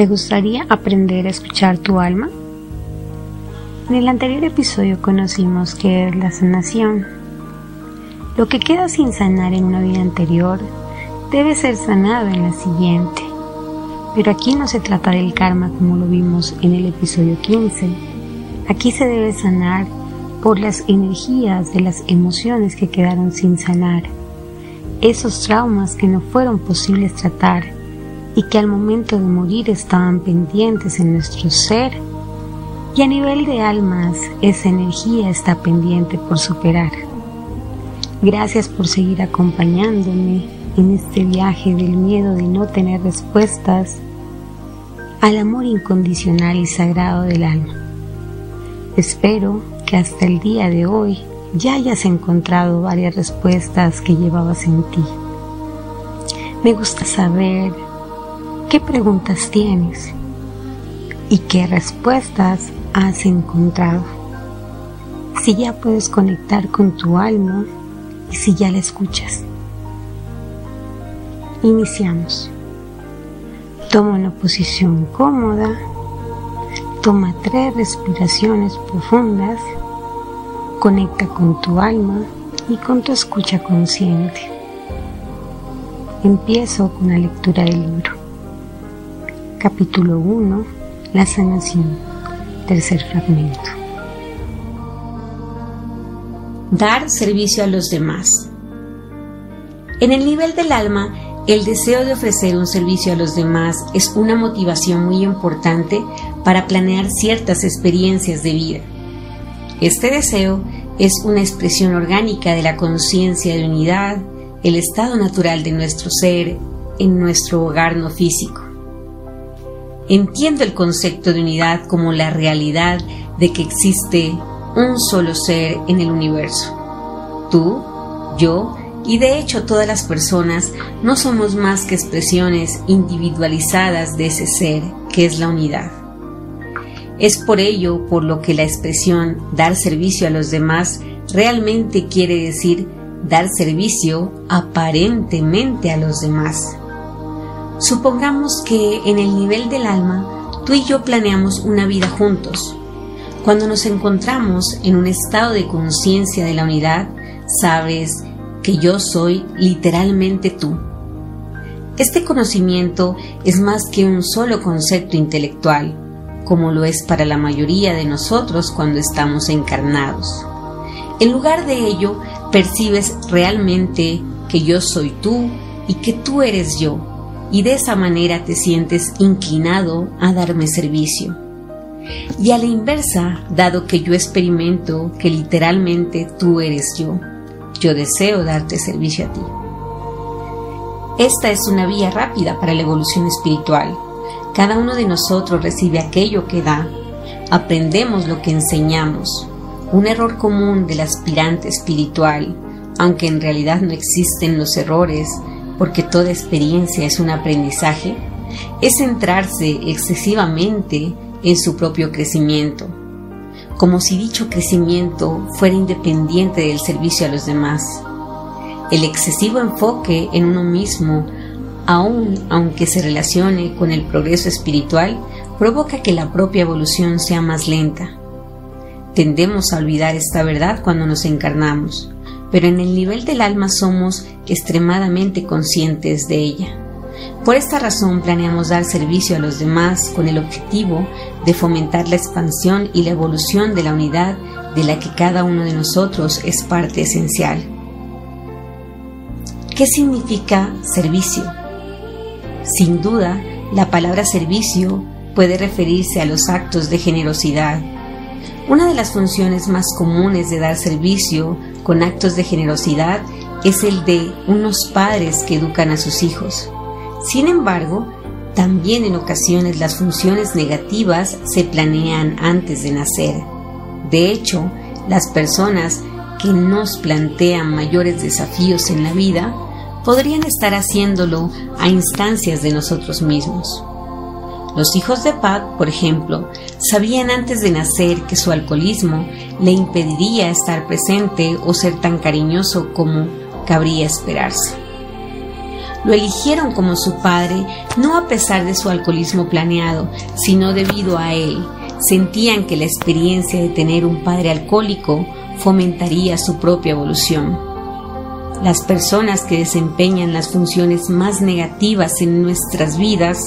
¿Te gustaría aprender a escuchar tu alma? En el anterior episodio conocimos qué es la sanación. Lo que queda sin sanar en una vida anterior debe ser sanado en la siguiente. Pero aquí no se trata del karma como lo vimos en el episodio 15. Aquí se debe sanar por las energías de las emociones que quedaron sin sanar, esos traumas que no fueron posibles tratar y que al momento de morir estaban pendientes en nuestro ser y a nivel de almas esa energía está pendiente por superar. Gracias por seguir acompañándome en este viaje del miedo de no tener respuestas al amor incondicional y sagrado del alma. Espero que hasta el día de hoy ya hayas encontrado varias respuestas que llevabas en ti. Me gusta saber ¿Qué preguntas tienes? ¿Y qué respuestas has encontrado? Si ya puedes conectar con tu alma y si ya la escuchas. Iniciamos. Toma una posición cómoda. Toma tres respiraciones profundas. Conecta con tu alma y con tu escucha consciente. Empiezo con la lectura del libro. Capítulo 1. La sanación. Tercer fragmento. Dar servicio a los demás. En el nivel del alma, el deseo de ofrecer un servicio a los demás es una motivación muy importante para planear ciertas experiencias de vida. Este deseo es una expresión orgánica de la conciencia de unidad, el estado natural de nuestro ser en nuestro hogar no físico. Entiendo el concepto de unidad como la realidad de que existe un solo ser en el universo. Tú, yo y de hecho todas las personas no somos más que expresiones individualizadas de ese ser que es la unidad. Es por ello por lo que la expresión dar servicio a los demás realmente quiere decir dar servicio aparentemente a los demás. Supongamos que en el nivel del alma tú y yo planeamos una vida juntos. Cuando nos encontramos en un estado de conciencia de la unidad, sabes que yo soy literalmente tú. Este conocimiento es más que un solo concepto intelectual, como lo es para la mayoría de nosotros cuando estamos encarnados. En lugar de ello, percibes realmente que yo soy tú y que tú eres yo y de esa manera te sientes inclinado a darme servicio. Y a la inversa, dado que yo experimento que literalmente tú eres yo, yo deseo darte servicio a ti. Esta es una vía rápida para la evolución espiritual. Cada uno de nosotros recibe aquello que da. Aprendemos lo que enseñamos. Un error común del aspirante espiritual, aunque en realidad no existen los errores, porque toda experiencia es un aprendizaje, es centrarse excesivamente en su propio crecimiento, como si dicho crecimiento fuera independiente del servicio a los demás. El excesivo enfoque en uno mismo, aun aunque se relacione con el progreso espiritual, provoca que la propia evolución sea más lenta. Tendemos a olvidar esta verdad cuando nos encarnamos pero en el nivel del alma somos extremadamente conscientes de ella. Por esta razón planeamos dar servicio a los demás con el objetivo de fomentar la expansión y la evolución de la unidad de la que cada uno de nosotros es parte esencial. ¿Qué significa servicio? Sin duda, la palabra servicio puede referirse a los actos de generosidad. Una de las funciones más comunes de dar servicio con actos de generosidad es el de unos padres que educan a sus hijos. Sin embargo, también en ocasiones las funciones negativas se planean antes de nacer. De hecho, las personas que nos plantean mayores desafíos en la vida podrían estar haciéndolo a instancias de nosotros mismos. Los hijos de Pat, por ejemplo, sabían antes de nacer que su alcoholismo le impediría estar presente o ser tan cariñoso como cabría esperarse. lo eligieron como su padre no a pesar de su alcoholismo planeado, sino debido a él. Sentían que la experiencia de tener un padre alcohólico fomentaría su propia evolución. Las personas que desempeñan las funciones más negativas en nuestras vidas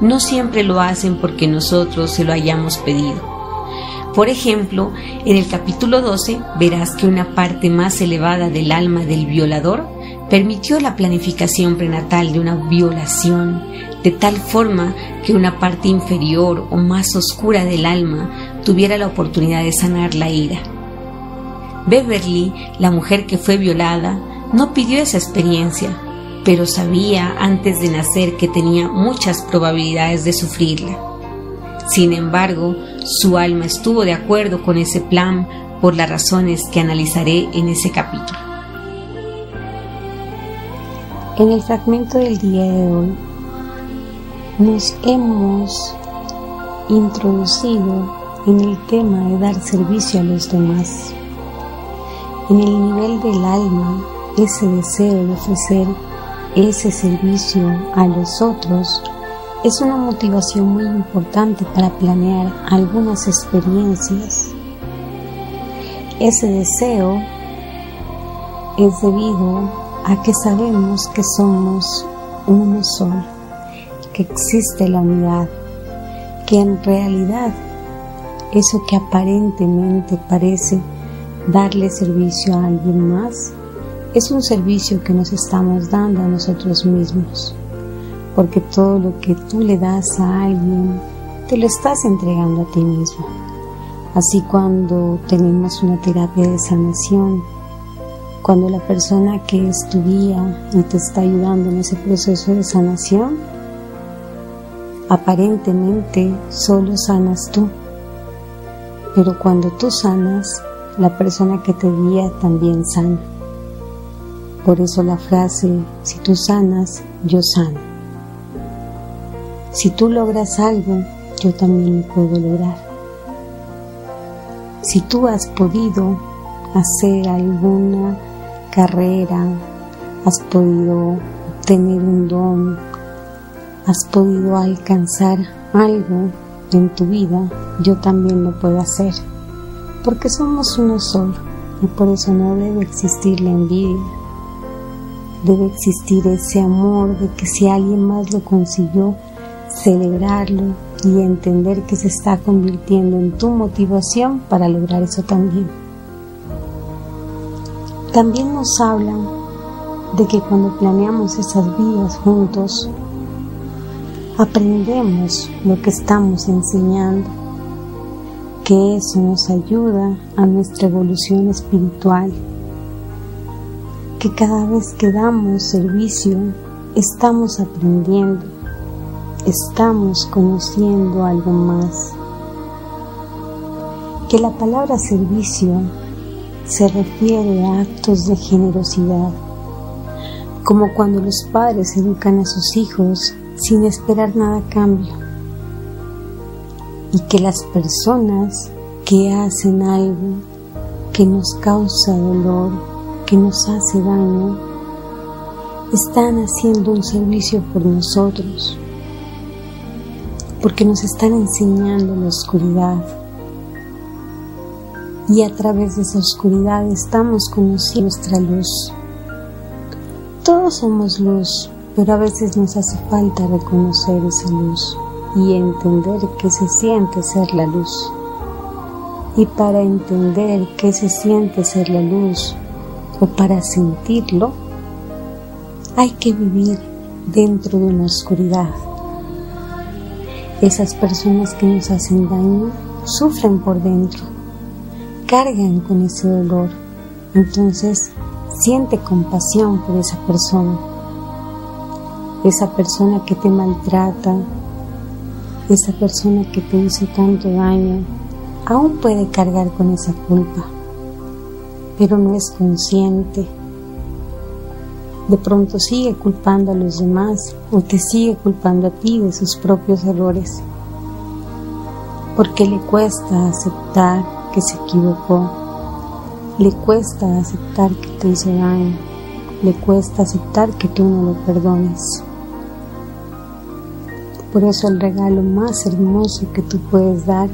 no siempre lo hacen porque nosotros se lo hayamos pedido. Por ejemplo, en el capítulo 12 verás que una parte más elevada del alma del violador permitió la planificación prenatal de una violación, de tal forma que una parte inferior o más oscura del alma tuviera la oportunidad de sanar la ira. Beverly, la mujer que fue violada, no pidió esa experiencia, pero sabía antes de nacer que tenía muchas probabilidades de sufrirla. Sin embargo, su alma estuvo de acuerdo con ese plan por las razones que analizaré en ese capítulo. En el fragmento del día de hoy nos hemos introducido en el tema de dar servicio a los demás. En el nivel del alma, ese deseo de ofrecer ese servicio a los otros es una motivación muy importante para planear algunas experiencias. Ese deseo es debido a que sabemos que somos uno solo, que existe la unidad, que en realidad eso que aparentemente parece darle servicio a alguien más, es un servicio que nos estamos dando a nosotros mismos, porque todo lo que tú le das a alguien, te lo estás entregando a ti mismo. Así cuando tenemos una terapia de sanación, cuando la persona que es tu guía y te está ayudando en ese proceso de sanación, aparentemente solo sanas tú, pero cuando tú sanas, la persona que te guía también sana. Por eso la frase, si tú sanas, yo sano. Si tú logras algo, yo también lo puedo lograr. Si tú has podido hacer alguna carrera, has podido tener un don, has podido alcanzar algo en tu vida, yo también lo puedo hacer. Porque somos uno solo y por eso no debe existir la envidia. Debe existir ese amor de que si alguien más lo consiguió, celebrarlo y entender que se está convirtiendo en tu motivación para lograr eso también. También nos hablan de que cuando planeamos esas vidas juntos, aprendemos lo que estamos enseñando, que eso nos ayuda a nuestra evolución espiritual, que cada vez que damos servicio estamos aprendiendo, estamos conociendo algo más, que la palabra servicio se refiere a actos de generosidad, como cuando los padres educan a sus hijos sin esperar nada a cambio, y que las personas que hacen algo que nos causa dolor, que nos hace daño, están haciendo un servicio por nosotros, porque nos están enseñando la oscuridad y a través de esa oscuridad estamos conociendo nuestra luz. Todos somos luz, pero a veces nos hace falta reconocer esa luz y entender que se siente ser la luz. Y para entender qué se siente ser la luz o para sentirlo, hay que vivir dentro de una oscuridad. Esas personas que nos hacen daño sufren por dentro cargan con ese dolor. Entonces siente compasión por esa persona. Esa persona que te maltrata, esa persona que te hizo tanto daño, aún puede cargar con esa culpa, pero no es consciente. De pronto sigue culpando a los demás o te sigue culpando a ti de sus propios errores, porque le cuesta aceptar que se equivocó. Le cuesta aceptar que te hizo daño le cuesta aceptar que tú no lo perdones. Por eso el regalo más hermoso que tú puedes dar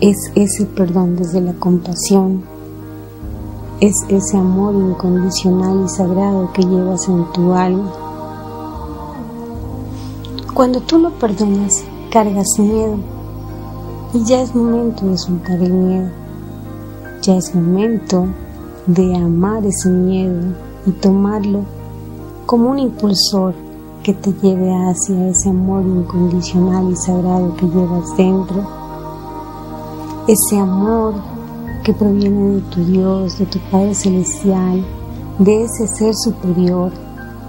es ese perdón desde la compasión, es ese amor incondicional y sagrado que llevas en tu alma. Cuando tú lo perdonas, cargas miedo y ya es momento de soltar el miedo. Ya es momento de amar ese miedo y tomarlo como un impulsor que te lleve hacia ese amor incondicional y sagrado que llevas dentro. Ese amor que proviene de tu Dios, de tu Padre Celestial, de ese ser superior,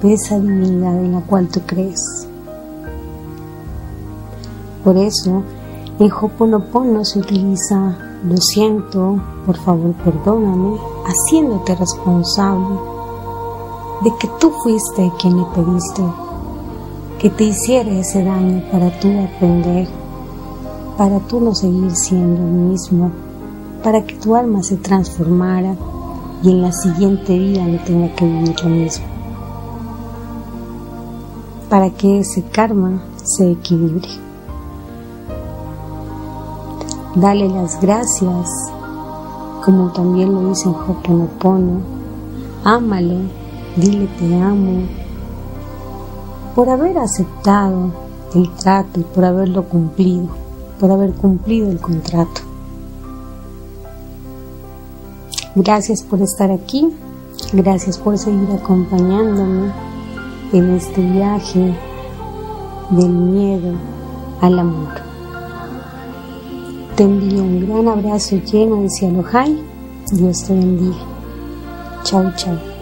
de esa divinidad en la cual tú crees. Por eso, en Hoponopono se utiliza lo siento, por favor perdóname, haciéndote responsable de que tú fuiste quien le pediste que te hiciera ese daño para tú aprender, para tú no seguir siendo el mismo, para que tu alma se transformara y en la siguiente vida no tenga que vivir lo mismo, para que ese karma se equilibre. Dale las gracias, como también lo dice en Hoponopono, ámalo, dile te amo, por haber aceptado el trato y por haberlo cumplido, por haber cumplido el contrato. Gracias por estar aquí, gracias por seguir acompañándome en este viaje del miedo al amor. Te envío un gran abrazo lleno de cielo high. Dios te bendiga. Chau, chau.